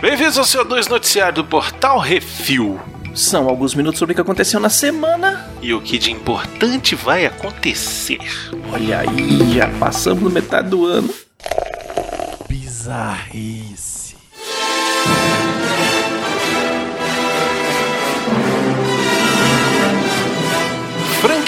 Bem-vindos ao seu 2 noticiário do Portal Refil. São alguns minutos sobre o que aconteceu na semana. E o que de importante vai acontecer. Olha aí, já passamos metade do ano. Bizarrice.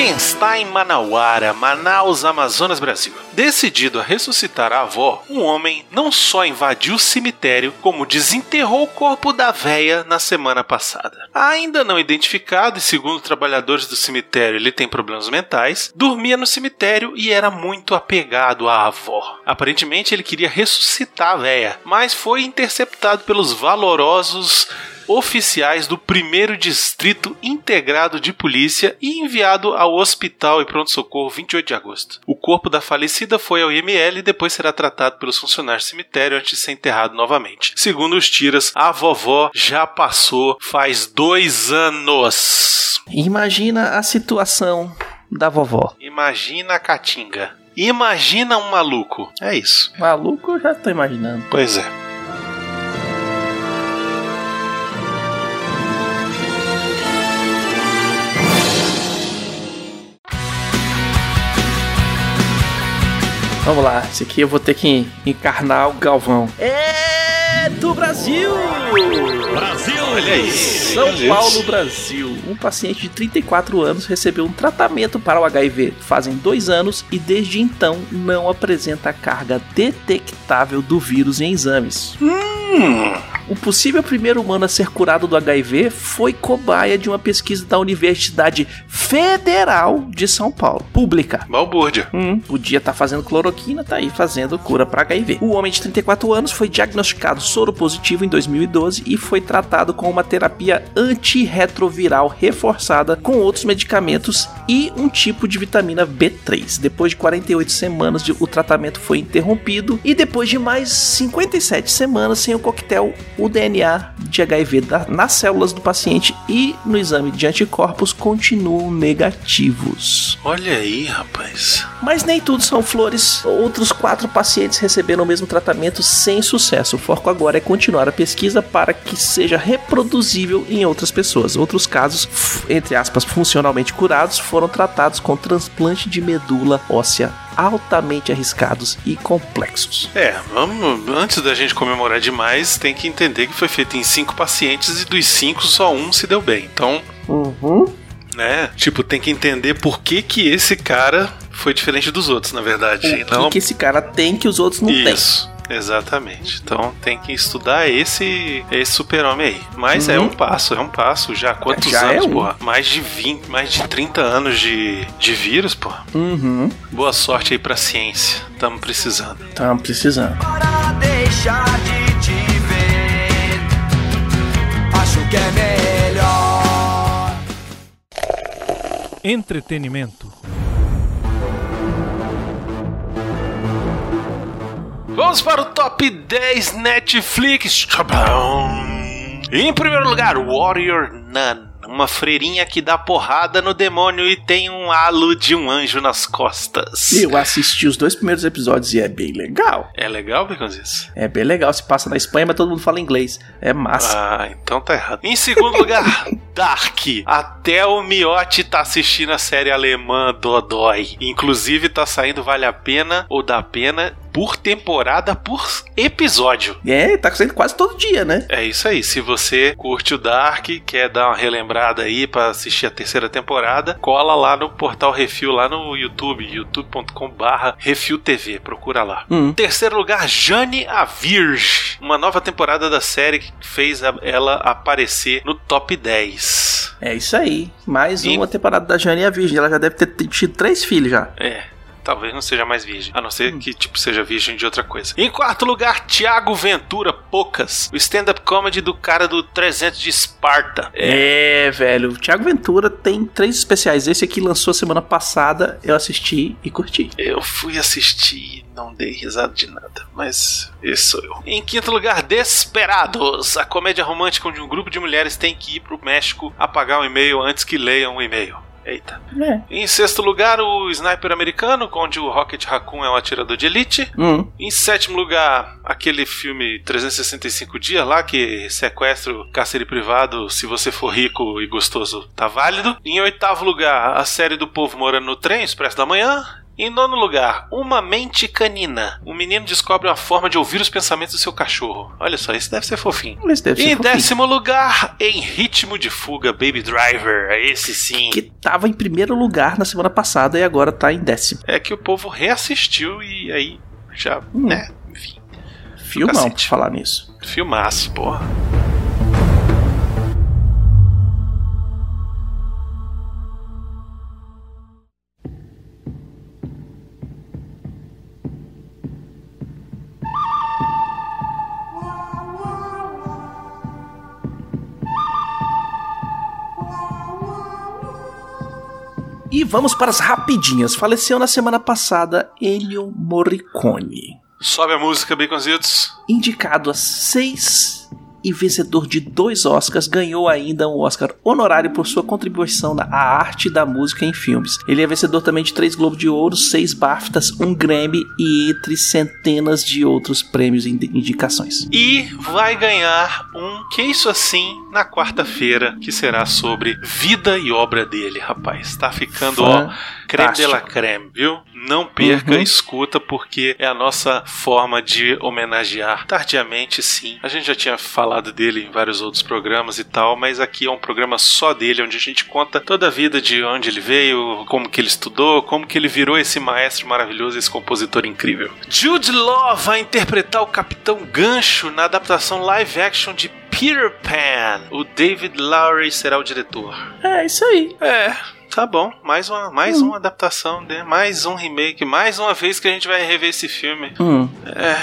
Frankenstein Manauara, Manaus, Amazonas, Brasil. Decidido a ressuscitar a avó, um homem não só invadiu o cemitério, como desenterrou o corpo da véia na semana passada. Ainda não identificado e segundo trabalhadores do cemitério ele tem problemas mentais, dormia no cemitério e era muito apegado à avó. Aparentemente ele queria ressuscitar a véia, mas foi interceptado pelos valorosos oficiais do primeiro Distrito Integrado de Polícia e enviado ao Hospital e Pronto-Socorro 28 de agosto. O corpo da falecida foi ao IML e depois será tratado pelos funcionários do cemitério antes de ser enterrado novamente. Segundo os tiras, a vovó já passou faz dois anos. Imagina a situação da vovó. Imagina a Caatinga. Imagina um maluco. É isso. Maluco, eu já tô imaginando. Pois é. Vamos lá, esse aqui eu vou ter que encarnar o Galvão. É do Brasil! Brasil! Olha aí. São Paulo, Brasil. Um paciente de 34 anos recebeu um tratamento para o HIV fazem dois anos e desde então não apresenta carga detectável do vírus em exames. Hum. O possível primeiro humano a ser curado do HIV foi cobaia de uma pesquisa da Universidade Federal de São Paulo, pública. Balbúrdia. Hum, podia estar fazendo cloroquina, tá aí fazendo cura para HIV. O homem de 34 anos foi diagnosticado soropositivo em 2012 e foi tratado com uma terapia antirretroviral reforçada com outros medicamentos e um tipo de vitamina B3. Depois de 48 semanas, de- o tratamento foi interrompido e depois de mais 57 semanas sem o coquetel, o DNA de HIV nas células do paciente e no exame de anticorpos continuam negativos. Olha aí, rapaz. Mas nem tudo são flores. Outros quatro pacientes receberam o mesmo tratamento sem sucesso. O foco agora é continuar a pesquisa para que seja reproduzível em outras pessoas. Outros casos, entre aspas, funcionalmente curados, foram tratados com transplante de medula óssea altamente arriscados e complexos. É, vamos. Antes da gente comemorar demais, tem que entender que foi feito em cinco pacientes e dos cinco só um se deu bem. Então, Uhum. né? Tipo, tem que entender por que que esse cara foi diferente dos outros, na verdade. O não que, que esse cara tem que os outros não têm? Exatamente. Então tem que estudar esse esse super-homem aí. Mas é Uhum. um passo, é um passo. Já há quantos Já anos, é um. porra? Mais de 20, mais de 30 anos de, de vírus, porra. Uhum. Boa sorte aí pra ciência. Tamo precisando. Tamo precisando. para deixar de te ver. Acho que é melhor. Entretenimento. Vamos para o top 10 Netflix. Em primeiro lugar, Warrior Nun. Uma freirinha que dá porrada no demônio e tem um halo de um anjo nas costas. Eu assisti os dois primeiros episódios e é bem legal. É legal, Baconzitos? É bem legal. Se passa na Espanha, mas todo mundo fala inglês. É massa. Ah, então tá errado. Em segundo lugar, Dark. Até o Miotti tá assistindo a série alemã Dodói. Inclusive tá saindo Vale a Pena ou Dá Pena por temporada, por episódio. É, tá saindo quase todo dia, né? É isso aí. Se você curte o Dark, quer dar uma relembrada aí pra assistir a terceira temporada, cola lá no portal Refil, lá no YouTube, youtube.com/barra Refil TV. Procura lá. Hum. Terceiro lugar, Jane a Virge. Uma nova temporada da série que fez ela aparecer no top 10. É isso aí. Mais E- uma temporada da Jane a Virgem. Ela já deve ter tido três filhos já. É. Talvez não seja mais virgem. A não ser que, tipo, seja virgem de outra coisa. Em quarto lugar, Thiago Ventura, Poucas. O stand-up comedy do cara do 300 de Esparta. É, velho. O Thiago Ventura tem três especiais. Esse aqui lançou semana passada. Eu assisti e curti. Eu fui assistir e não dei risada de nada, mas esse sou eu. Em quinto lugar, Desperados. A comédia romântica onde um grupo de mulheres tem que ir pro México apagar um e-mail antes que leiam o e-mail. Eita. É. Em sexto lugar, o Sniper americano, onde o Rocket Raccoon é um atirador de elite. Hum. Em sétimo lugar, aquele filme 365 dias lá, que sequestra o cárcere privado, se você for rico e gostoso, tá válido. Em oitavo lugar, a série do povo morando no trem, Expresso da Manhã. Em nono lugar, Uma Mente Canina. Um menino descobre uma forma de ouvir os pensamentos do seu cachorro. Olha só, isso deve ser fofinho. Deve E ser em fofinho. décimo lugar, Em Ritmo de Fuga, Baby Driver. Esse sim. Que tava em primeiro lugar na semana passada e agora tá em décimo. É que o povo reassistiu e aí já, Hum. né, enfim, Filmão, pra falar nisso. filmaço, porra. Vamos para as rapidinhas. Faleceu na semana passada Ennio Morricone. Sobe a música, Baconzitos. Indicado a seis e vencedor de dois Oscars, ganhou ainda um Oscar honorário por sua contribuição na à arte da música em filmes. Ele é vencedor também de três Globo de Ouro, seis BAFTAs, um Grammy e entre centenas de outros prêmios e indi- indicações. E vai ganhar um Que Isso Assim na quarta-feira, que será sobre vida e obra dele, rapaz. Tá ficando, ó, creme de la creme, viu? Não perca, Uhum. escuta, porque é a nossa forma de homenagear. Tardiamente, sim. A gente já tinha falado dele em vários outros programas e tal, mas aqui é um programa só dele, onde a gente conta toda a vida de onde ele veio, como que ele estudou, como que ele virou esse maestro maravilhoso, esse compositor incrível. Jude Law vai interpretar o Capitão Gancho na adaptação live action de Peter Pan. O David Lowry será o diretor. É isso aí. É, tá bom. Mais uma, mais uma adaptação, né? mais um remake, mais uma vez que a gente vai rever esse filme. Hum. É.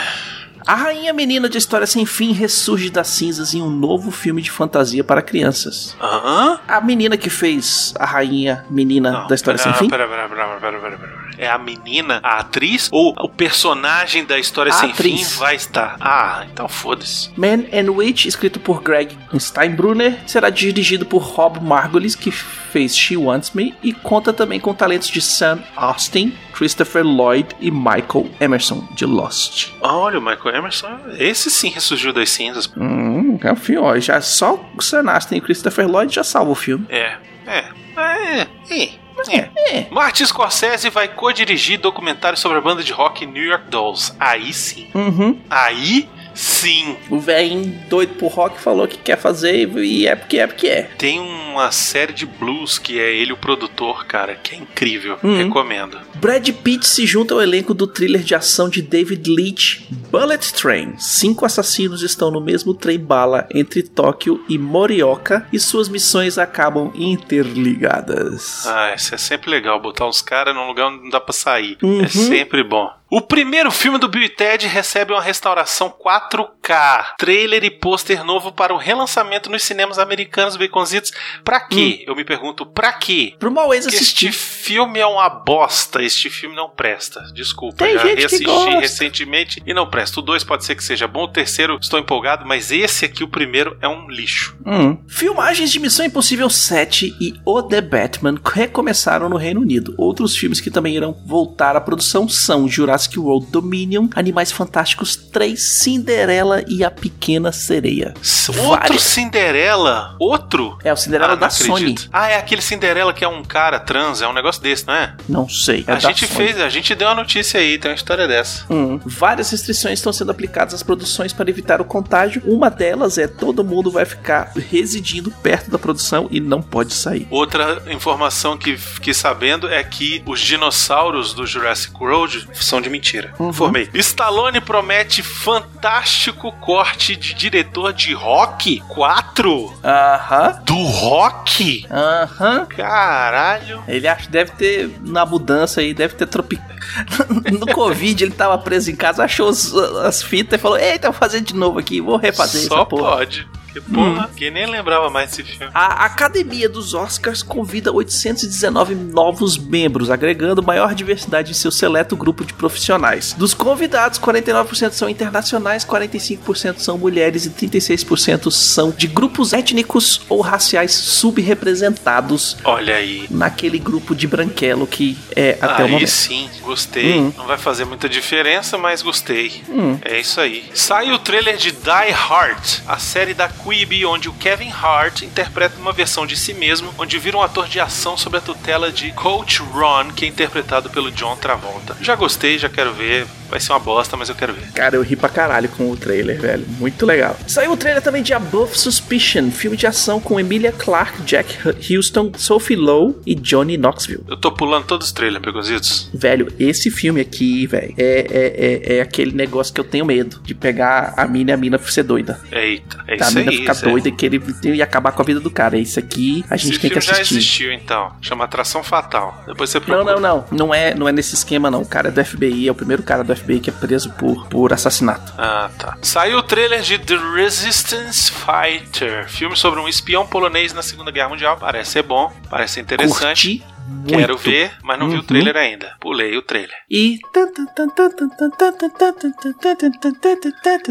A Rainha Menina de História Sem Fim ressurge das cinzas em um novo filme de fantasia para crianças. Hã? A menina que fez a Rainha Menina da História Sem pera, Fim? Pera, pera, pera, pera, pera, pera. É a menina, a atriz ou o personagem da História A Sem atriz. Fim vai estar? Ah, então foda-se. Man and Witch, escrito por Greg Steinbrunner, será dirigido por Rob Margolis, que fez She Wants Me, e conta também com talentos de Sam Austin, Christopher Lloyd e Michael Emerson, de Lost. Olha, o Michael Emerson, esse sim ressurgiu das cinzas. Hum, é um filme, ó, já só o Sam Austin e Christopher Lloyd já salva o filme. É, é, é, é. É. É. Martin Scorsese vai co-dirigir documentário sobre a banda de rock New York Dolls. Aí sim. Uhum. Aí sim. O velhinho doido por rock falou que quer fazer e é porque é porque é. Tem uma série de blues que é ele o produtor, cara, que é incrível. Uhum. Recomendo. Brad Pitt se junta ao elenco do thriller de ação de David Leitch, Bullet Train. Cinco assassinos estão no mesmo trem bala entre Tóquio e Morioka e suas missões acabam interligadas. Ah, isso é sempre legal, botar uns caras num lugar onde não dá pra sair. Uhum. É sempre bom. O primeiro filme do Bill e Ted recebe uma restauração 4K, trailer e pôster novo para o relançamento nos cinemas americanos baconzitos. Pra quê? Eu me pergunto, pra quê? Pro mau ex Porque assistir. Este filme é uma bosta, este filme não presta. Desculpa, Tem já gente que reassisti gosta. recentemente e não presta. O 2 pode ser que seja bom, o terceiro estou empolgado, mas esse aqui, o primeiro, é um lixo. Hum. Filmagens de Missão Impossível 7 e O The Batman recomeçaram no Reino Unido. Outros filmes que também irão voltar à produção são Jurassic World Dominion, Animais Fantásticos 3, Cinderela e A Pequena Sereia. Outro. Cinderela? Outro? É o Cinderela Ah, da Sony. Ah, é aquele Cinderela que é um cara trans, é um negócio desse, não é? Não sei. É a gente Sony. fez, a gente deu uma notícia aí, tem uma história dessa. Hum. Várias restrições estão sendo aplicadas às produções para evitar o contágio. Uma delas é todo mundo vai ficar residindo perto da produção e não pode sair. Outra informação que fiquei sabendo é que os dinossauros do Jurassic World são de mentira. Uhum. Informei. Stallone promete fantástico corte de diretor de Rock 4? Aham. Do Rock? Aham. Caralho. Ele acha que deve ter, na mudança aí, deve ter tropi... no Covid, ele tava preso em casa, achou os- as fitas e falou: Eita, vou fazer de novo aqui, vou refazer Só essa porra. pode. Porque, porra, quem nem lembrava mais desse filme. A Academia dos Oscars convida 819 novos membros, agregando maior diversidade em seu seleto grupo de profissionais. Dos convidados, 49% são internacionais, 45% são mulheres e 36% são de grupos étnicos ou raciais subrepresentados Olha aí. naquele grupo de branquelo que é até o aí momento. sim, gostei. Hum. Não vai fazer muita diferença, mas gostei. Hum. É isso aí. Sai o trailer de Die Hard, a série da Quibi, onde o Kevin Hart interpreta uma versão de si mesmo, onde vira um ator de ação sob a tutela de Coach Ron, que é interpretado pelo John Travolta. Já gostei, já quero ver. Vai ser uma bosta, mas eu quero ver. Cara, eu ri pra caralho com o trailer, velho. Muito legal. Saiu o trailer também de Above Suspicion, filme de ação com Emilia Clarke, Jack Houston, Sophie Lowe e Johnny Knoxville. Eu tô pulando todos os trailers, Pegositos. Velho, esse filme aqui, velho, é, é, é, é aquele negócio que eu tenho medo de pegar a mina e a mina ser doida. Eita, é a isso mina aí. Ficar isso doida e querer e acabar com a vida do cara. Esse aqui a gente Esse tem que filme já assistir. existiu, então. Chama Atração Fatal. Depois você Não, procura. não, não. Não é, não é nesse esquema, não. O cara é do FBI, é o primeiro cara do FBI que é preso por, por assassinato. Ah, tá. Saiu o trailer de The Resistance Fighter, filme sobre um espião polonês na Segunda Guerra Mundial. Parece ser bom, parece ser interessante. Curti muito. Quero ver, mas não vi Uhum. o trailer ainda. Pulei o trailer. E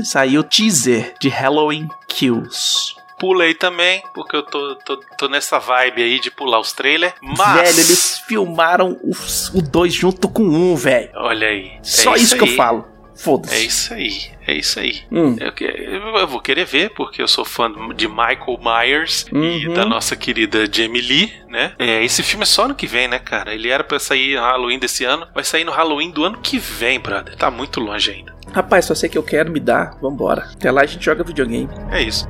saiu o teaser de Halloween Kills. Pulei também, porque eu tô, tô, tô nessa vibe aí de pular os trailers. Mas. Velho, eles filmaram o 2 junto com o 1, um, velho. Olha aí. é Só isso, que aí. eu falo. Foda-se. É isso aí, é isso aí. Hum. Eu, eu vou querer ver, porque eu sou fã de Michael Myers e Uhum. da nossa querida Jamie Lee, né? É, esse filme é só ano que vem, né, cara? Ele era pra sair no Halloween desse ano, vai sair no Halloween do ano que vem, brother. Tá muito longe ainda. Rapaz, só sei que eu quero, me dá, vambora. Até lá a gente joga videogame. É isso.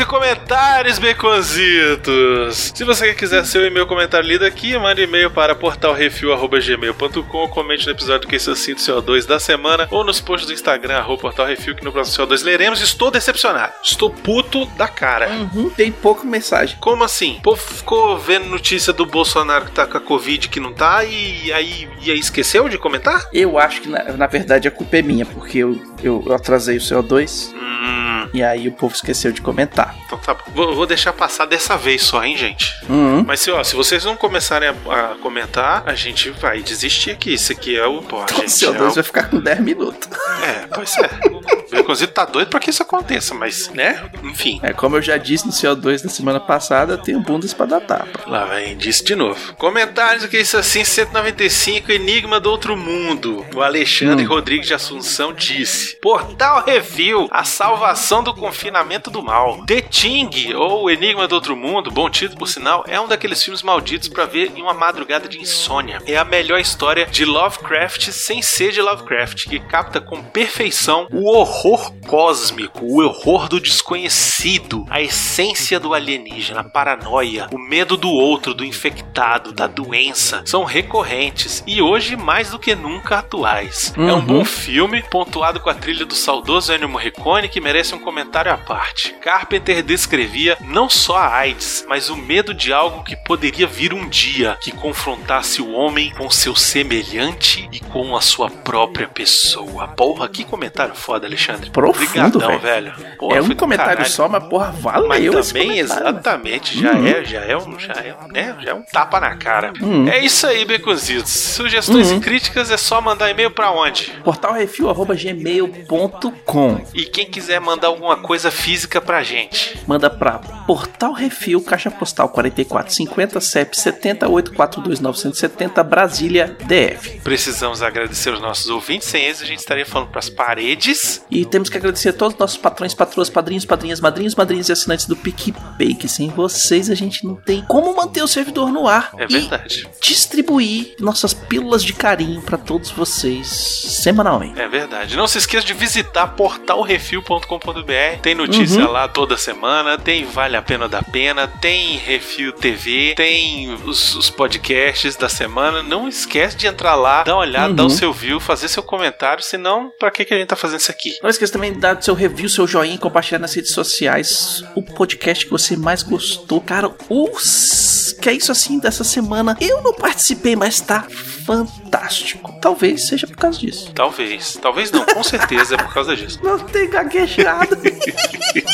E comentários, baconzitos! Se você quiser seu e-mail comentário lido aqui, mande e-mail para portalrefil.gmail.com ou comente no episódio que esse assinto CO2 da semana ou nos posts do Instagram, arroba portalrefil, que no próximo CO2 leremos. Estou decepcionado. Estou puto da cara. Uhum, tem pouca mensagem. Como assim? O povo ficou vendo notícia do Bolsonaro que tá com a Covid que não tá e aí, e aí esqueceu de comentar? Eu acho que na, na verdade a culpa é minha, porque eu, eu, eu atrasei o CO2 Hum, e aí o povo esqueceu de comentar. então tá bom. Vou, vou deixar passar dessa vez só, hein, gente? Uhum. Mas se, ó, se vocês não começarem a, a comentar, a gente vai desistir aqui. Isso aqui é o. Pô, O gente, é, CO2 o- vai ficar com 10 minutos. é, pois é. O Baconzito tá doido pra que isso aconteça, mas, né? Enfim. É, como eu já disse no CO2 da semana passada, eu tenho bundas pra dar tapa. Lá vem, disse de novo. Comentários que isso assim, 195, Enigma do Outro Mundo. O Alexandre Hum. Rodrigues de Assunção disse: Portal Review, a salvação do confinamento do mal. The Ting, ou Enigma do Outro Mundo, bom título por sinal, é um daqueles filmes malditos pra ver em uma madrugada de insônia. É a melhor história de Lovecraft sem ser de Lovecraft, que capta com perfeição o horror cósmico, o horror do desconhecido, a essência do alienígena, a paranoia, o medo do outro, do infectado, da doença, são recorrentes e hoje mais do que nunca atuais. É um Uhum. bom filme, pontuado com a trilha do saudoso Ennio Morricone, que merece um comentário à parte. Carpenter descrevia não só a AIDS, mas o medo de algo que poderia vir um dia, que confrontasse o homem com seu semelhante e com a sua própria pessoa. Porra, que comentário foda, Alexandre. Profundo, Obrigadão, velho. Porra, é um comentário caralho. só, mas porra, valeu Mas esse também, comentário. exatamente, já Uhum. é, já é um, já é, né, já é um tapa na cara. Uhum. É isso aí, Beconzitos. Sugestões Uhum. e críticas é só mandar e-mail pra onde? portalrefil.gmail.com E quem quiser mandar alguma coisa física pra gente? Manda pra Portal Refil, Caixa Postal 4450, CEP 7842970, Brasília, DF. Precisamos agradecer os nossos ouvintes. Sem eles, a gente estaria falando pras paredes. E temos que agradecer a todos os nossos patrões, patroas, padrinhos, padrinhas, madrinhos, madrinhas e assinantes do PicPay, que sem vocês a gente não tem como manter o servidor no ar. É e verdade. distribuir nossas pílulas de carinho pra todos vocês semanalmente. É verdade. Não se esqueça de visitar portalrefil.com.br. Tem notícia Uhum. lá toda semana, tem Vale a Pena da Pena, tem Refil TV, tem os, os podcasts da semana. Não esquece de entrar lá, dar uma olhada, dar o Uhum. seu view, fazer seu comentário, senão pra que, que a gente tá fazendo isso aqui? Não esqueça também dar seu review, seu joinha compartilhar nas redes sociais o podcast que você mais gostou. Cara, os que é isso assim dessa semana. Eu não participei, mas tá fantástico. Talvez seja por causa disso. Talvez, talvez não, com certeza é por causa disso. Não tem gaguejado.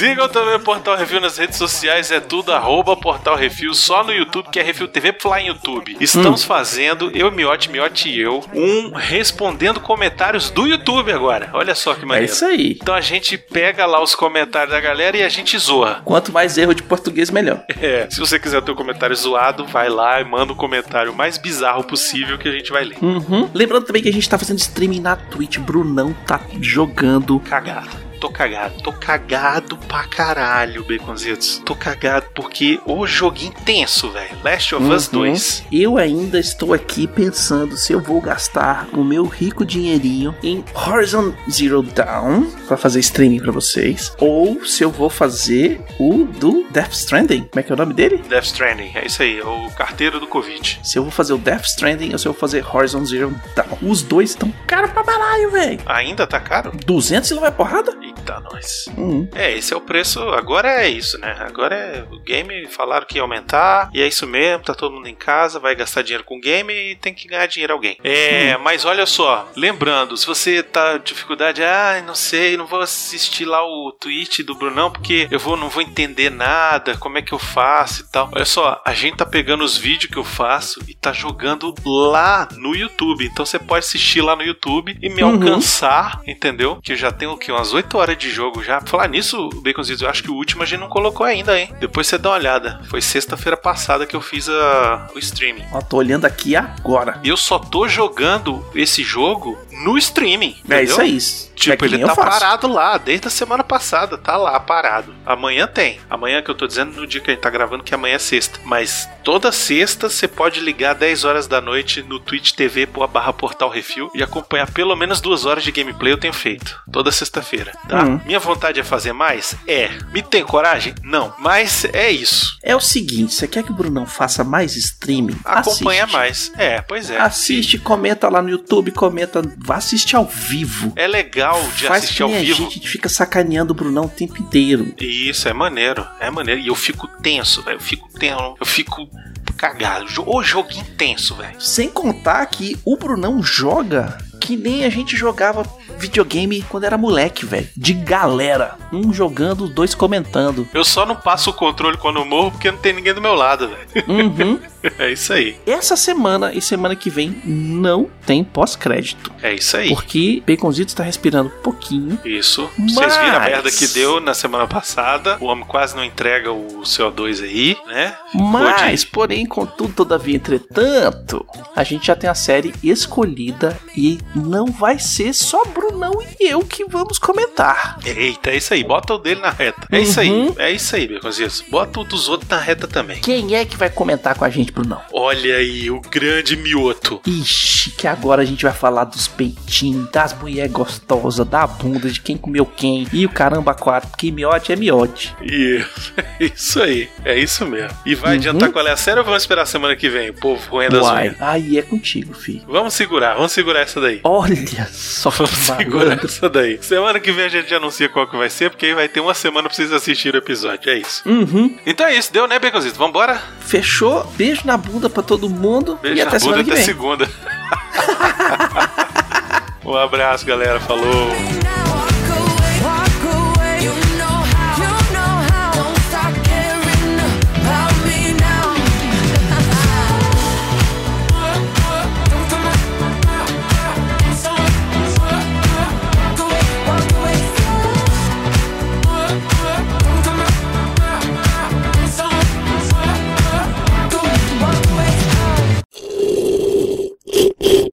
Sigam também o Portal Refil nas redes sociais, é tudo arroba Portal Refil, só no YouTube, que é Refil TV YouTube. Estamos fazendo, eu, Miote, Miote e eu, um respondendo comentários do YouTube agora. Olha só que é maneiro. isso aí. Então a gente pega lá os comentários da galera e a gente zoa. Quanto mais erro de português, melhor. É, se você quiser ter um comentário zoado, vai lá e manda o comentário mais bizarro possível que a gente vai ler. Uhum. Lembrando também que a gente tá fazendo streaming na Twitch. Brunão tá jogando. Cagado. Tô cagado. Tô cagado pra caralho, Baconzitos. Tô cagado porque o joguinho intenso, velho. Last of Us Uhum. 2. Eu ainda estou aqui pensando se eu vou gastar o meu rico dinheirinho em Horizon Zero Dawn pra fazer streaming pra vocês, ou se eu vou fazer o do Death Stranding. Como é que é o nome dele? Death Stranding, é isso aí, é o carteiro do Covid. Se eu vou fazer o Death Stranding ou se eu vou fazer Horizon Zero Dawn. Os dois estão caros pra baralho, velho. Ainda tá caro? 200 e não vai porrada? Nós. Hum. É, esse é o preço. Agora é isso, né? Agora é o game. Falaram que ia aumentar. E é isso mesmo. Tá todo mundo em casa. Vai gastar dinheiro com game e tem que ganhar dinheiro alguém. É, mas olha só. Lembrando, se você tá com dificuldade, ah, não sei, não vou assistir lá o tweet do Brunão porque eu vou, não vou entender nada. Como é que eu faço e tal. Olha só, a gente tá pegando os vídeos que eu faço e tá jogando lá no YouTube. Então você pode assistir lá no YouTube e me Uhum. alcançar, entendeu? Que eu já tenho o quê? Umas 8 horas de jogo já. Falar nisso, Baconzitos, eu acho que o último a gente não colocou ainda, hein? Depois você dá uma olhada. Foi sexta-feira passada que eu fiz a- o streaming. Ó, tô olhando aqui agora. E eu só tô jogando esse jogo no streaming. É entendeu? isso aí. Tipo, É ele tá parado lá, desde a semana passada, tá lá parado. Amanhã tem. Amanhã que eu tô dizendo no dia que a gente tá gravando, que amanhã é sexta. Mas toda sexta você pode ligar 10 horas da noite no Twitch TV por barra Portal Refil e acompanhar pelo menos duas horas de gameplay eu tenho feito. Toda sexta-feira, tá? Minha vontade é fazer mais? É. Me tem coragem? Não. Mas é isso. É o seguinte, você quer que o Brunão faça mais streaming? Acompanha Assiste. mais. É, pois é. Assiste, comenta lá no YouTube, comenta, vá assistir ao vivo. É legal de Faz assistir que ao nem a vivo. gente fica sacaneando o Brunão o tempo inteiro. Isso, é maneiro, é maneiro. E eu fico tenso, velho. Eu fico tenso, eu fico cagado. Jo- Ô joguinho tenso, velho. Sem contar que o Brunão joga que nem a gente jogava videogame quando era moleque, velho. De galera. Um jogando, dois comentando. Eu só não passo o controle quando eu morro porque não tem ninguém do meu lado, velho. Uhum. É isso aí. Essa semana e semana que vem não tem pós-crédito. É isso aí. Porque Baconzito está respirando pouquinho. Isso. Vocês viram a Mas- merda que deu na semana passada. O homem quase não entrega o CO2 aí, né? Mas, Pode- porém, contudo, todavia, entretanto, a gente já tem a série escolhida e não vai ser só Brunão e eu que vamos comentar. Eita, é isso aí. Bota o dele na reta. É isso aí. Uhum. É isso aí, Beconzitos. Bota o dos outros na reta também. Quem é que vai comentar com a gente, Brunão? Olha aí, o grande mioto. Ixi, que agora a gente vai falar dos peitinhos, das mulheres gostosas, da bunda, de quem comeu quem. E o caramba quatro, porque miote é miote. E é isso aí, é isso mesmo. E vai Uhum. adiantar qual é a série ou vamos esperar a semana que vem? Povo roendo as Uai, aí é contigo, filho. Vamos segurar, vamos segurar essa daí. Olha só Vamos segurar essa daí. Semana que vem a gente anuncia qual que vai ser, porque aí vai ter uma semana pra vocês assistirem o episódio. É isso. Uhum, Então é isso, deu, né, Beconzito? Vambora? Fechou. Beijo na bunda pra todo mundo. Beijo e na até bunda semana que até segunda. um abraço, galera. Falou.